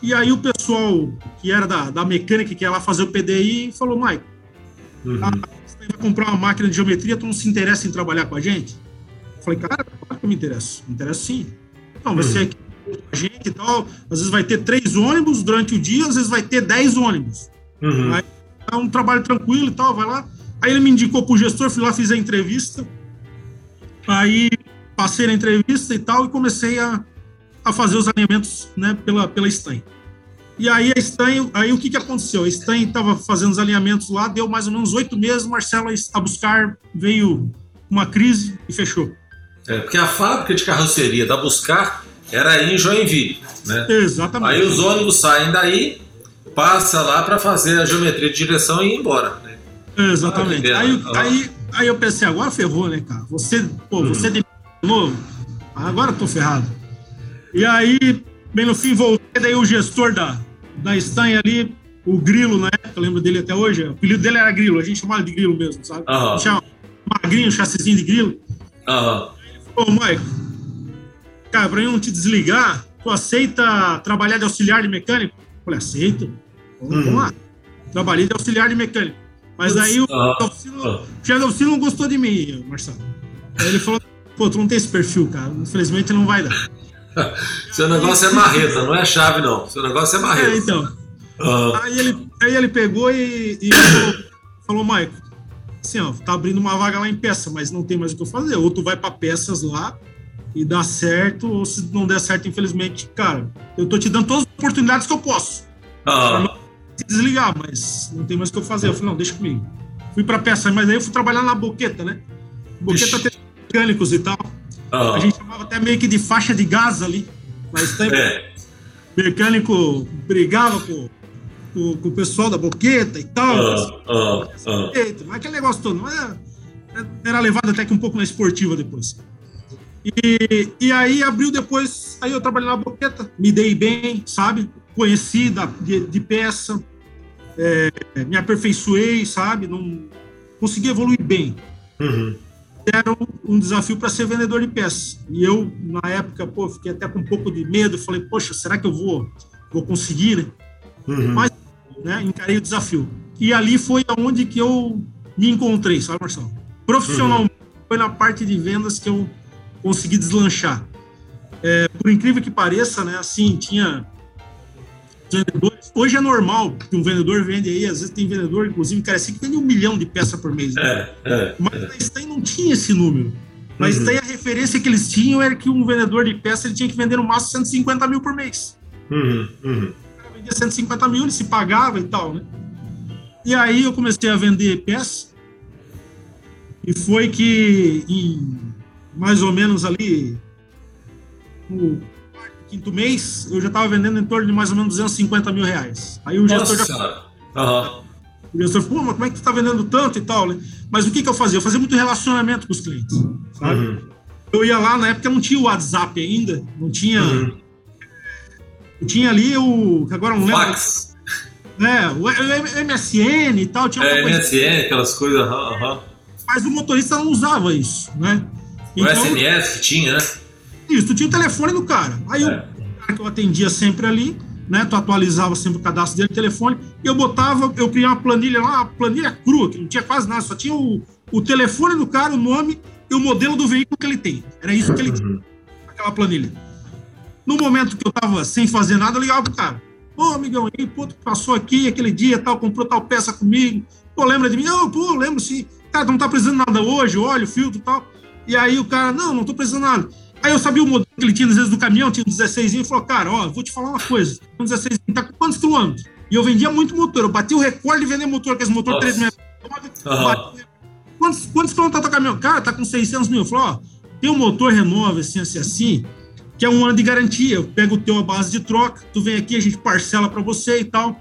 E aí o pessoal que era da, da mecânica, que ia lá fazer o PDI, falou, Mike, Uhum. a Stan vai comprar uma máquina de geometria, tu não se interessa em trabalhar com a gente? Eu falei, cara, claro que eu me interesso. Me interesso sim. Não, Uhum. ser aqui com a gente e tal. Às vezes vai ter três ônibus durante o dia, às vezes vai ter dez ônibus. Uhum. Aí- É um trabalho tranquilo e tal, vai lá. Aí ele me indicou pro gestor, fui lá, fiz a entrevista. Aí passei na entrevista e tal e comecei a, a fazer os alinhamentos né, pela, pela Stein. E aí a Stein, aí o que, que aconteceu? A Stein estava fazendo os alinhamentos lá, deu mais ou menos oito meses, Marcelo a buscar, veio uma crise e fechou. É, porque a fábrica de carroceria da Buscar era aí em Joinville, né? Exatamente. Aí os ônibus saem daí, passa lá para fazer a geometria de direção e ir embora. Né? Exatamente. Ah, aí. Ah. aí, aí eu pensei, agora ferrou, né, cara? Você, pô, Uhum. você de novo, agora eu tô ferrado. E aí, bem no fim, voltei, daí o gestor da, da Stein ali, o Grilo, na época, eu lembro dele até hoje, o apelido dele era Grilo, a gente chamava de Grilo mesmo, sabe? Aham. A gente chama magrinho, chassizinho de Grilo. Aham. Ô, Maico, cara, pra eu não te desligar, tu aceita trabalhar de auxiliar de mecânico? Eu falei, aceito. Vamos, Uhum. lá. Trabalhei de auxiliar de mecânico. Mas Putz, aí o ah, Dalcino, ah. o chefe Dalcino não gostou de mim, Marcelo. Aí ele falou, pô, tu não tem esse perfil, cara. Infelizmente não vai dar. Seu negócio é marreta, não é chave, não. Seu negócio é marreta. É, então. Aham. Aí ele, aí ele pegou e, e falou, falou, Maico, assim, ó, tá abrindo uma vaga lá em peça, mas não tem mais o que eu fazer. Ou tu vai pra peças lá e dá certo, ou se não der certo, infelizmente, cara, eu tô te dando todas as oportunidades que eu posso. Aham. Desligar, mas não tem mais o que eu fazer. Eu falei, não, deixa comigo. Fui pra peça, mas aí eu fui trabalhar na boqueta, né? Boqueta tem mecânicos e tal. A Aham. gente chamava até meio que de faixa de gás ali. Mas tem É. mecânico brigava com, com, com o pessoal da boqueta e tal. Aham. Aham. Eita, mas aquele negócio todo, não era, era levado até que um pouco na esportiva depois. E, e aí abriu depois, aí eu trabalhei na boqueta, me dei bem, sabe? Conheci da, de, de peça, é, me aperfeiçoei, sabe? Não, consegui evoluir bem. Uhum. Era um, um desafio para ser vendedor de peças. E eu, na época, pô, fiquei até com um pouco de medo. Falei, poxa, será que eu vou, vou conseguir, né? Uhum. Mas- né? Encarei o desafio. E ali foi aonde que eu me encontrei, sabe, Marcelo? Profissionalmente, foi na parte de vendas que eu consegui deslanchar. É, por incrível que pareça, né? Assim, tinha vendedores. Hoje é normal que um vendedor vende aí, às vezes tem vendedor, inclusive, cara, assim que vende um milhão de peças por mês. Né? É, é. Mas a Stein não tinha esse número. Mas uhum. daí a referência que eles tinham era que um vendedor de peça ele tinha que vender no máximo 150 mil por mês. Uhum. Uhum. vendia 150 mil, ele se pagava e tal, né? E aí eu comecei a vender peça. E foi que em mais ou menos ali no quinto mês, eu já estava vendendo em torno de mais ou menos 250 mil reais. Aí o gestor Nossa. já. Uhum. O gestor falou, pô, mas como é que tu tá vendendo tanto e tal, né? Mas o que que eu fazia? Eu fazia muito relacionamento com os clientes, sabe? Uhum. Eu ia lá, na época não tinha o WhatsApp ainda, não tinha... Uhum. Eu tinha ali o... agora não lembro... Fax. É, o MSN e tal. Tinha é, MSN, aquelas coisas... Uhum. Mas o motorista não usava isso, né? Então, o SMS que tinha, né? Isso, tu tinha o telefone do cara. Aí é. o cara que eu atendia sempre ali, né? Tu atualizava sempre o cadastro dele, telefone, e eu botava, eu criava uma planilha lá, uma planilha crua, que não tinha quase nada, só tinha o, o telefone do cara, o nome e o modelo do veículo que ele tem. Era isso que ele tinha, uhum. aquela planilha. No momento que eu tava sem fazer nada, eu ligava pro cara. Ô, amigão, aí, pô, tu passou aqui aquele dia, tal, comprou tal peça comigo. Pô, lembra de mim? Não, pô, lembro sim. Cara, tu não tá precisando nada hoje, óleo, filtro e tal. E aí o cara, não, não tô precisando nada. Aí eu sabia o modelo que ele tinha, às vezes, do caminhão, tinha um 16 e falou, cara, ó, vou te falar uma coisa, um 16 tá com quantos quilômetros? E eu vendia muito motor, eu bati o recorde de vender motor, que esse motor 3 metros. Uhum. Quantos, quantos quilômetros tá o caminhão? Cara, tá com 600 mil. Eu falei, ó, tem um motor renova, assim, assim, assim, que é um ano de garantia. Eu pego o teu a base de troca, tu vem aqui, a gente parcela para você e tal.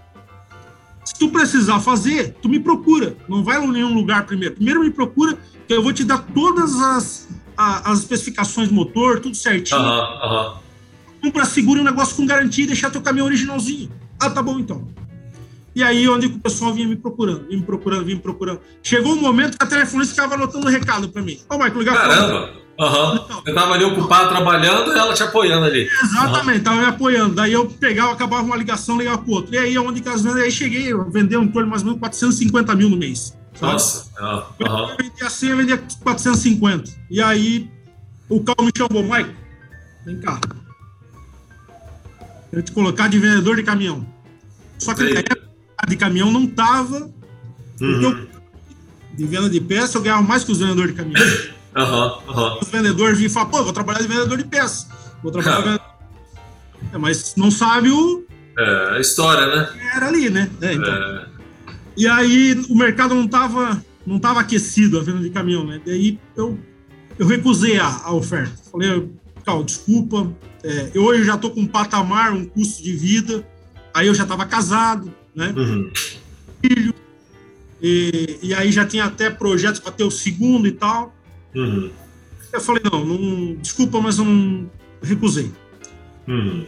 Se tu precisar fazer, tu me procura. Não vai em nenhum lugar primeiro. Primeiro me procura, que eu vou te dar todas as a, as especificações do motor, tudo certinho. Uhum, uhum. Compra seguro um negócio com garantia e deixar teu caminhão originalzinho. Ah, tá bom então. E aí, onde o pessoal vinha me procurando, vinha me procurando, vinha me procurando. Chegou um momento que a telefonista ficava anotando um recado para mim. Ô, oh, Michael, ligar Caramba! Uhum. Então, eu tava ali ocupado trabalhando e ela te apoiando ali. Exatamente, uhum. tava me apoiando. Daí eu pegava, acabava uma ligação, ligava pro outro. E aí, onde que as vendas, aí cheguei, eu vendeu em torno mais ou menos 450 mil no mês. Nossa. Uhum. Eu vendia 100, eu vendia 450. E aí o Cal me chamou, Mike, vem cá. Quero te colocar de vendedor de caminhão. Só que na época de caminhão não tava. Uhum. Eu, de venda de peça, eu ganhava mais que os vendedores de caminhão. Uhum, uhum. Os vendedores vinham e falavam, pô, vou trabalhar de vendedor de peça. Vou trabalhar é, Mas não sabe o. É, a história, né? Era ali, né? É, então. É. E aí o mercado não estava não tava aquecido a venda de caminhão, né? Daí eu, eu recusei a, a oferta. Falei, Cal, desculpa, é, eu hoje já estou com um patamar, um custo de vida, aí eu já estava casado, né? Uhum. Filho, e, e, aí já tinha até projetos para ter o segundo e tal. Uhum. Eu falei, não, não, desculpa, mas eu não recusei. Uhum.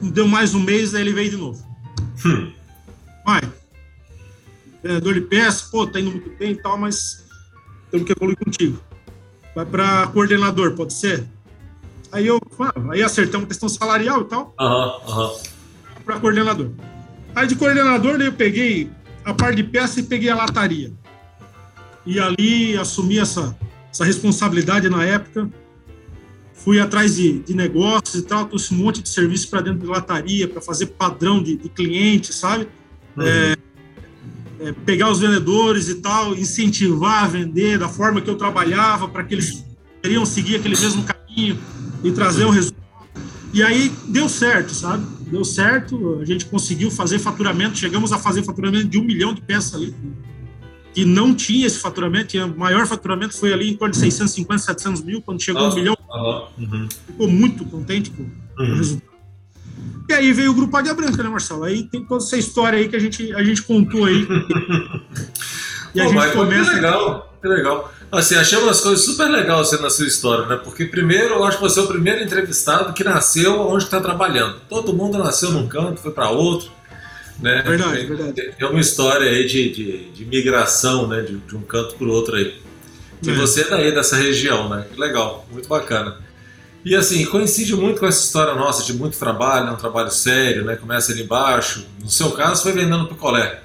Deu mais um mês, aí ele veio de novo. Hum. Vai, vendedor de peça, pô, tá indo muito bem e tal, mas temos que evoluir contigo. Vai para coordenador, pode ser? Aí eu, aí acertamos questão salarial e tal. Aham, uhum, aham. Uhum. Para coordenador. Aí de coordenador, eu peguei a parte de peça e peguei a lataria. E ali assumi essa, essa responsabilidade na época. Fui atrás de, de negócios e tal, trouxe um monte de serviço para dentro de lataria, para fazer padrão de, de cliente, sabe? Uhum. É, é, pegar os vendedores e tal, incentivar a vender da forma que eu trabalhava, para que eles queriam seguir aquele mesmo caminho e trazer um resultado. E aí deu certo, sabe? Deu certo, a gente conseguiu fazer faturamento, chegamos a fazer faturamento de um milhão de peças ali, que não tinha esse faturamento, o maior faturamento foi ali em torno de 650, 700 mil, quando chegou um milhão, uhum. ficou muito contente com uhum. o resultado. E aí veio o grupo Águia Branca, né, Marcelo? Aí tem toda essa história aí que a gente, a gente contou aí. e a Pô, gente começa. Que legal, que legal. Assim, achei umas coisas super legais assim, na sua história, né? Porque primeiro, eu acho que você é o primeiro entrevistado que nasceu onde está trabalhando. Todo mundo nasceu num canto, foi para outro. Né? Verdade, verdade. É uma história aí de, de, de migração, né? De, de um canto para o outro aí. E é. você é daí, dessa região, né? Que legal, muito bacana. E assim, coincide muito com essa história nossa de muito trabalho, é um trabalho sério, né? Começa ali embaixo. No seu caso, foi vendendo picolé.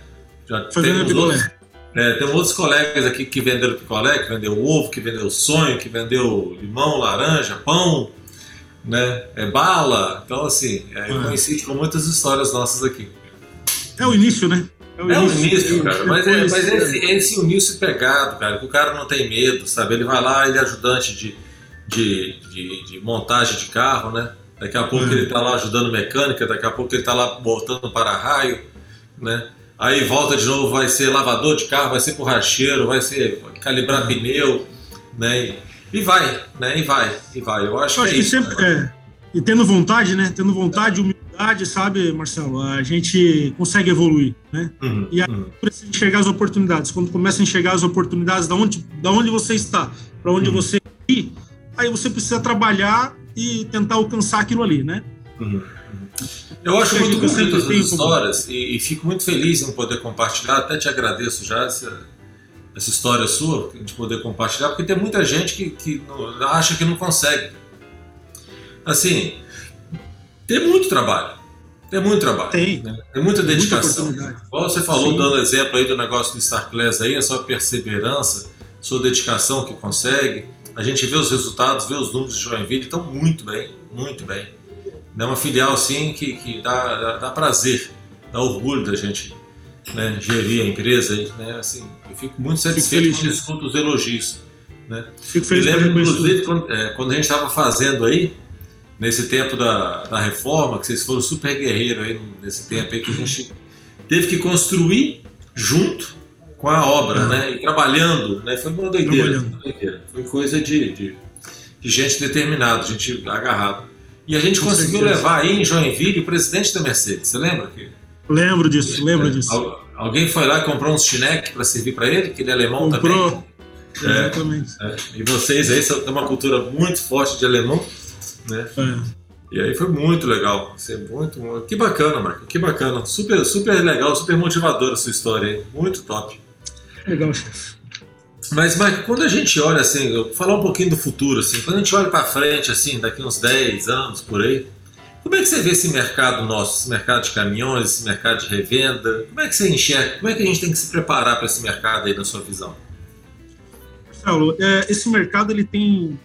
Já foi vendendo picolé. Outros, é, tem outros colegas aqui que venderam picolé, que vendeu ovo, que vendeu sonho, que vendeu limão, laranja, pão, né? É bala. Então, assim, é, é. coincide com muitas histórias nossas aqui. É o início, né? É o, é início, início, cara. Mas, é, mas é esse, esse início pegado, cara, que o cara não tem medo, sabe? Ele vai lá, ele é ajudante de, de, de, de montagem de carro, né? Daqui a pouco é. ele está lá ajudando mecânica, daqui a pouco ele está lá botando para-raio, né? Aí volta de novo, vai ser lavador de carro, vai ser borracheiro, vai ser calibrar é. pneu, né? E vai, né? E vai, e vai. Eu acho, Eu acho que, é que sempre, né? é. E tendo vontade, né? Tendo vontade, humildade, sabe, Marcelo? A gente consegue evoluir, né? Uhum, e aí uhum. precisa enxergar as oportunidades. Quando começa a enxergar as oportunidades da onde, da onde você está, para onde uhum. você ir, aí você precisa trabalhar e tentar alcançar aquilo ali, né? Uhum. Eu acho muito bonito essas histórias e, e, fico muito feliz em poder compartilhar. Até te agradeço já essa, essa história sua, de poder compartilhar, porque tem muita gente que, que não, acha que não consegue. Assim, tem muito trabalho. Tem muito trabalho. Tem. Né? Tem muita dedicação. Muita você falou, Sim. dando exemplo aí do negócio do Star Class aí, a sua perseverança, sua dedicação que consegue. A gente vê os resultados, vê os números de Joinville, estão muito bem, muito bem. É uma filial assim que, que dá, dá, prazer, dá orgulho da gente né, gerir a empresa. Né, assim, eu fico muito satisfeito fico quando escuto os elogios. Né. Fico feliz Me lembro, inclusive, quando, é, quando, a gente estava fazendo aí, nesse tempo da, da reforma, que vocês foram super guerreiros aí nesse tempo aí, que a gente teve que construir junto com a obra, né? E trabalhando, né? Foi uma doideira. Uma doideira. Foi coisa de, de, de, gente determinada, gente agarrada. E a gente com conseguiu certeza. levar aí em Joinville o presidente da Mercedes, você lembra? Que... Lembro disso, lembro é, disso. alguém foi lá e comprou uns chineque para servir para ele, que ele é alemão comprou. também. É, Exatamente. É, e vocês aí têm uma cultura muito forte de alemão, né? É. E aí foi muito legal. Assim, muito, muito, Que bacana, Marco. Que bacana. Super, super legal, super motivadora a sua história aí. Muito top. Legal, chefe. Mas, Mike, quando a gente olha assim, eu vou falar um pouquinho do futuro, assim, quando a gente olha para frente, assim, daqui uns 10 anos por aí, como é que você vê esse mercado nosso, esse mercado de caminhões, esse mercado de revenda? Como é que você enxerga? Como é que a gente tem que se preparar para esse mercado aí, na sua visão? Marcelo, é, esse mercado ele tem,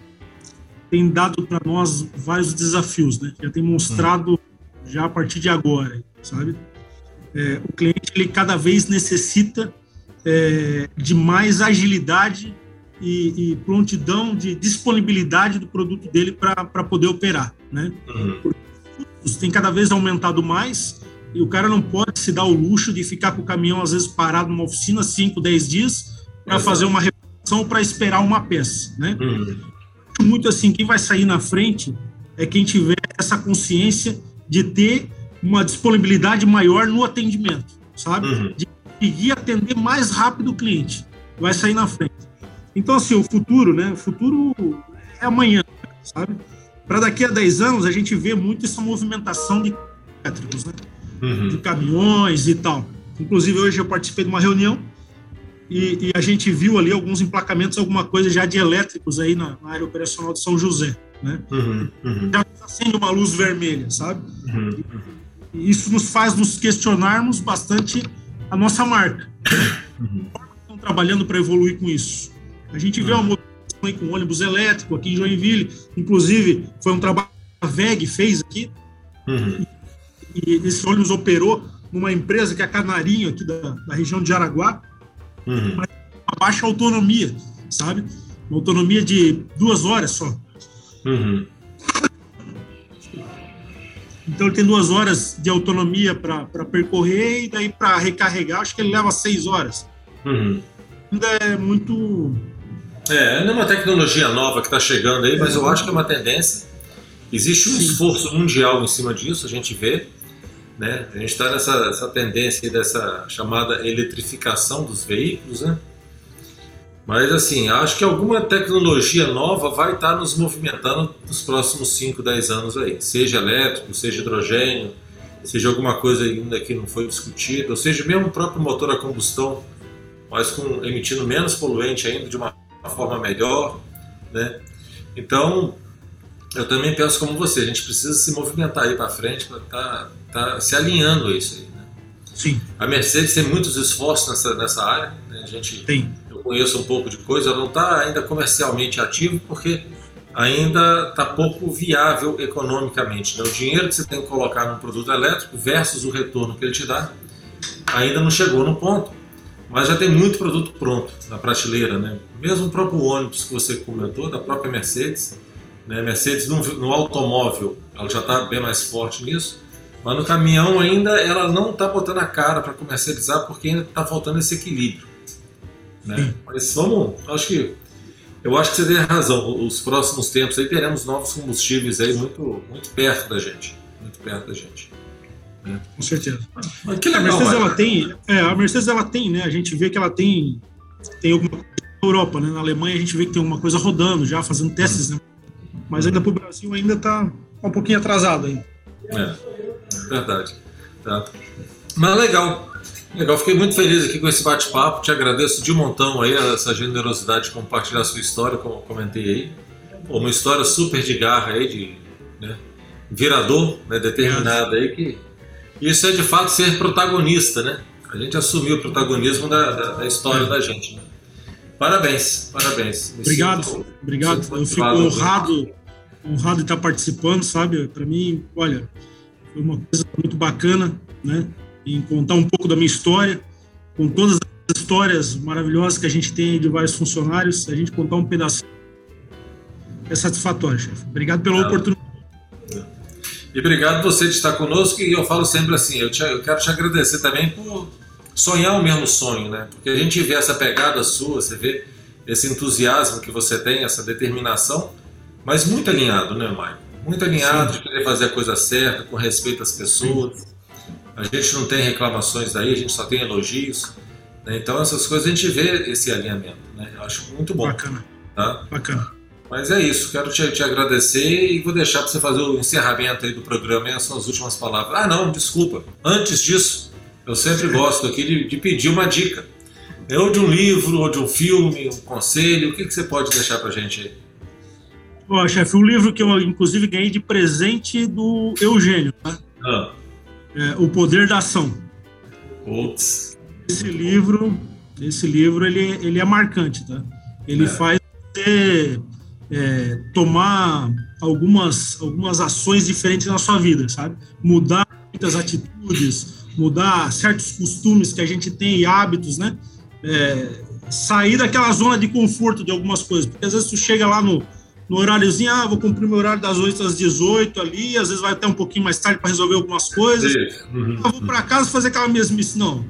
tem dado para nós vários desafios, né? Já tem mostrado hum. já a partir de agora, sabe? É, o cliente ele cada vez necessita é, de mais agilidade e, e, prontidão de disponibilidade do produto dele para poder operar, né? Uhum. Tem cada vez aumentado mais e o cara não pode se dar o luxo de ficar com o caminhão às vezes parado numa oficina 5, 10 dias para fazer uma reparação para esperar uma peça, né? Uhum. Muito assim, quem vai sair na frente é quem tiver essa consciência de ter uma disponibilidade maior no atendimento, sabe? Uhum. De conseguir atender mais rápido o cliente, vai sair na frente. Então, assim, o futuro, né? O futuro é amanhã, sabe? Para daqui a 10 anos, a gente vê muito essa movimentação de elétricos, né? Uhum. De caminhões e tal. Inclusive, hoje eu participei de uma reunião e, e, a gente viu ali alguns emplacamentos, alguma coisa já de elétricos aí na, na área operacional de São José, né? Uhum. Uhum. Já acende uma luz vermelha, sabe? Uhum. Isso nos faz nos questionarmos bastante a nossa marca. Uhum. Estão trabalhando para evoluir com isso. A gente vê uma movimentação com ônibus elétrico aqui em Joinville, inclusive foi um trabalho que a VEG fez aqui. Uhum. E, e esse ônibus operou numa empresa que é a Canarinho, aqui da, da região de Jaraguá, uhum. uma baixa autonomia, sabe? Uma autonomia de duas horas só. Uhum. Então ele tem duas horas de autonomia para percorrer e daí para recarregar, acho que ele leva seis horas. Uhum. Ainda é muito. É, ainda é uma tecnologia nova que está chegando aí, mas é. eu acho que é uma tendência. Existe um Sim. esforço mundial em cima disso, a gente vê. Né? A gente está nessa tendência dessa chamada eletrificação dos veículos, né? Mas assim, acho que alguma tecnologia nova vai estar nos movimentando nos próximos 5, 10 anos aí. Seja elétrico, seja hidrogênio, seja alguma coisa ainda que não foi discutida, ou seja mesmo o próprio motor a combustão, mas com, emitindo menos poluente ainda, de uma forma melhor. Né? Então, eu também penso como você, a gente precisa se movimentar aí para frente para estar tá, tá se alinhando a isso aí. Né? Sim. A Mercedes tem muitos esforços nessa, nessa área, né? a gente tem conheço um pouco de coisa, não está ainda comercialmente ativo porque ainda está pouco viável economicamente. Né? O dinheiro que você tem que colocar num produto elétrico versus o retorno que ele te dá ainda não chegou no ponto, mas já tem muito produto pronto na prateleira, né? Mesmo o próprio ônibus que você comentou, da própria Mercedes, né? Mercedes no, no automóvel, ela já está bem mais forte nisso, mas no caminhão ainda ela não está botando a cara para comercializar porque ainda está faltando esse equilíbrio. Né? Mas vamos, acho que eu acho que você tem razão. Os próximos tempos aí teremos novos combustíveis aí muito, muito perto da gente, muito perto da gente. Né? Com certeza. Mas que legal, a Mercedes ela tem, é, a Mercedes ela tem, né? A gente vê que ela tem tem alguma coisa na Europa, né? Na Alemanha a gente vê que tem alguma coisa rodando já, fazendo testes, né? Mas ainda para o Brasil ainda está um pouquinho atrasado ainda. É, verdade. Tá. Mas legal. Legal, fiquei muito feliz aqui com esse bate-papo. Te agradeço de montão aí essa generosidade de compartilhar a sua história, como eu comentei aí. Uma história super de garra aí, de né, virador, né, determinado aí, que isso é de fato ser protagonista, né? A gente assumiu o protagonismo da, da, da história da gente. Né? Parabéns, parabéns. Me obrigado, sinto, obrigado. eu fico honrado, honrado de estar participando, sabe? Para mim, olha, foi uma coisa muito bacana, né? Em contar um pouco da minha história, com todas as histórias maravilhosas que a gente tem de vários funcionários, a gente contar um pedaço é satisfatório, chefe. Obrigado pela oportunidade. E obrigado você de estar conosco. E eu falo sempre assim: eu, te, eu quero te agradecer também por sonhar o mesmo sonho, né? Porque a gente vê essa pegada sua, você vê esse entusiasmo que você tem, essa determinação, mas muito alinhado, né, Maicon? Muito alinhado Sim. de querer fazer a coisa certa, com respeito às pessoas. Sim. A gente não tem reclamações daí, a gente só tem elogios. Né? Então, essas coisas a gente vê esse alinhamento. Né? Eu acho muito bom. Bacana. Tá? Bacana. Mas é isso, quero te, te agradecer e vou deixar para você fazer o encerramento aí do programa e as suas últimas palavras. Ah, não, desculpa. Antes disso, eu sempre gosto aqui de, de pedir uma dica. É ou de um livro, ou de um filme, um conselho, o que, que você pode deixar para gente aí? Ó, chefe, um livro que eu inclusive ganhei de presente do Eugênio, né? Ah é, O Poder da Ação. Putz. Esse livro, esse livro ele, ele é marcante, tá? Ele é. faz você é, tomar algumas, algumas ações diferentes na sua vida, sabe? Mudar muitas atitudes, mudar certos costumes que a gente tem e hábitos, né? É, sair daquela zona de conforto de algumas coisas, porque às vezes tu chega lá no, no horáriozinho, ah, vou cumprir meu horário das 8 às 18 ali, às vezes vai até um pouquinho mais tarde para resolver algumas coisas. Uhum. Ah, vou para casa fazer aquela mesmice. Não,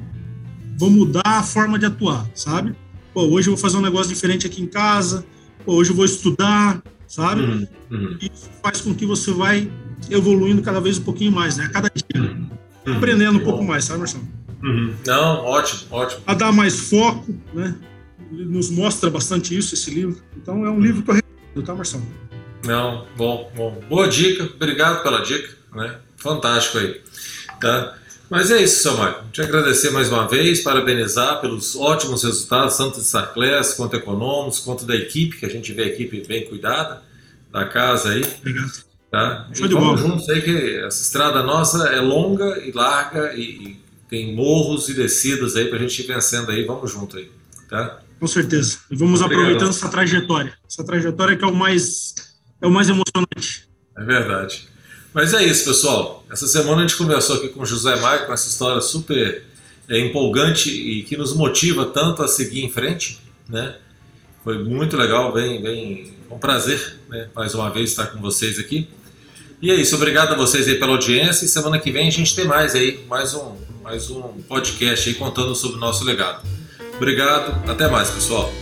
vou mudar a forma de atuar, sabe? Pô, hoje eu vou fazer um negócio diferente aqui em casa, Pô, hoje eu vou estudar, sabe? Uhum. Uhum. Isso faz com que você vai evoluindo cada vez um pouquinho mais, né? A cada dia. Uhum. Aprendendo um pouco mais, sabe, Marcelo? Uhum. Não, ótimo, ótimo. A dar mais foco, né? Ele nos mostra bastante isso, esse livro. Então é um livro que eu do Marcelo? Não, bom, bom. Boa dica, obrigado pela dica, né? Fantástico aí. Tá? Mas é isso, seu Marco. Te agradecer mais uma vez, parabenizar pelos ótimos resultados, tanto de Sarclass, quanto econômicos, quanto da equipe, que a gente vê a equipe bem cuidada, da casa aí. Obrigado. Tá? Show de bola. juntos aí que essa estrada nossa é longa e larga e, e tem morros e descidas aí pra gente ir vencendo aí. Vamos junto aí, tá? Com certeza. E vamos Obrigado. aproveitando essa trajetória. Essa trajetória que é o mais é o mais emocionante. É verdade. Mas é isso, pessoal. Essa semana a gente conversou aqui com o José Maio com essa história super é, empolgante e que nos motiva tanto a seguir em frente, né? Foi muito legal, bem, bem, um prazer, né? Mais uma vez estar com vocês aqui. E é isso, obrigado a vocês aí pela audiência e semana que vem a gente tem mais aí, mais um, mais um podcast aí contando sobre o nosso legado. Obrigado, até mais, pessoal.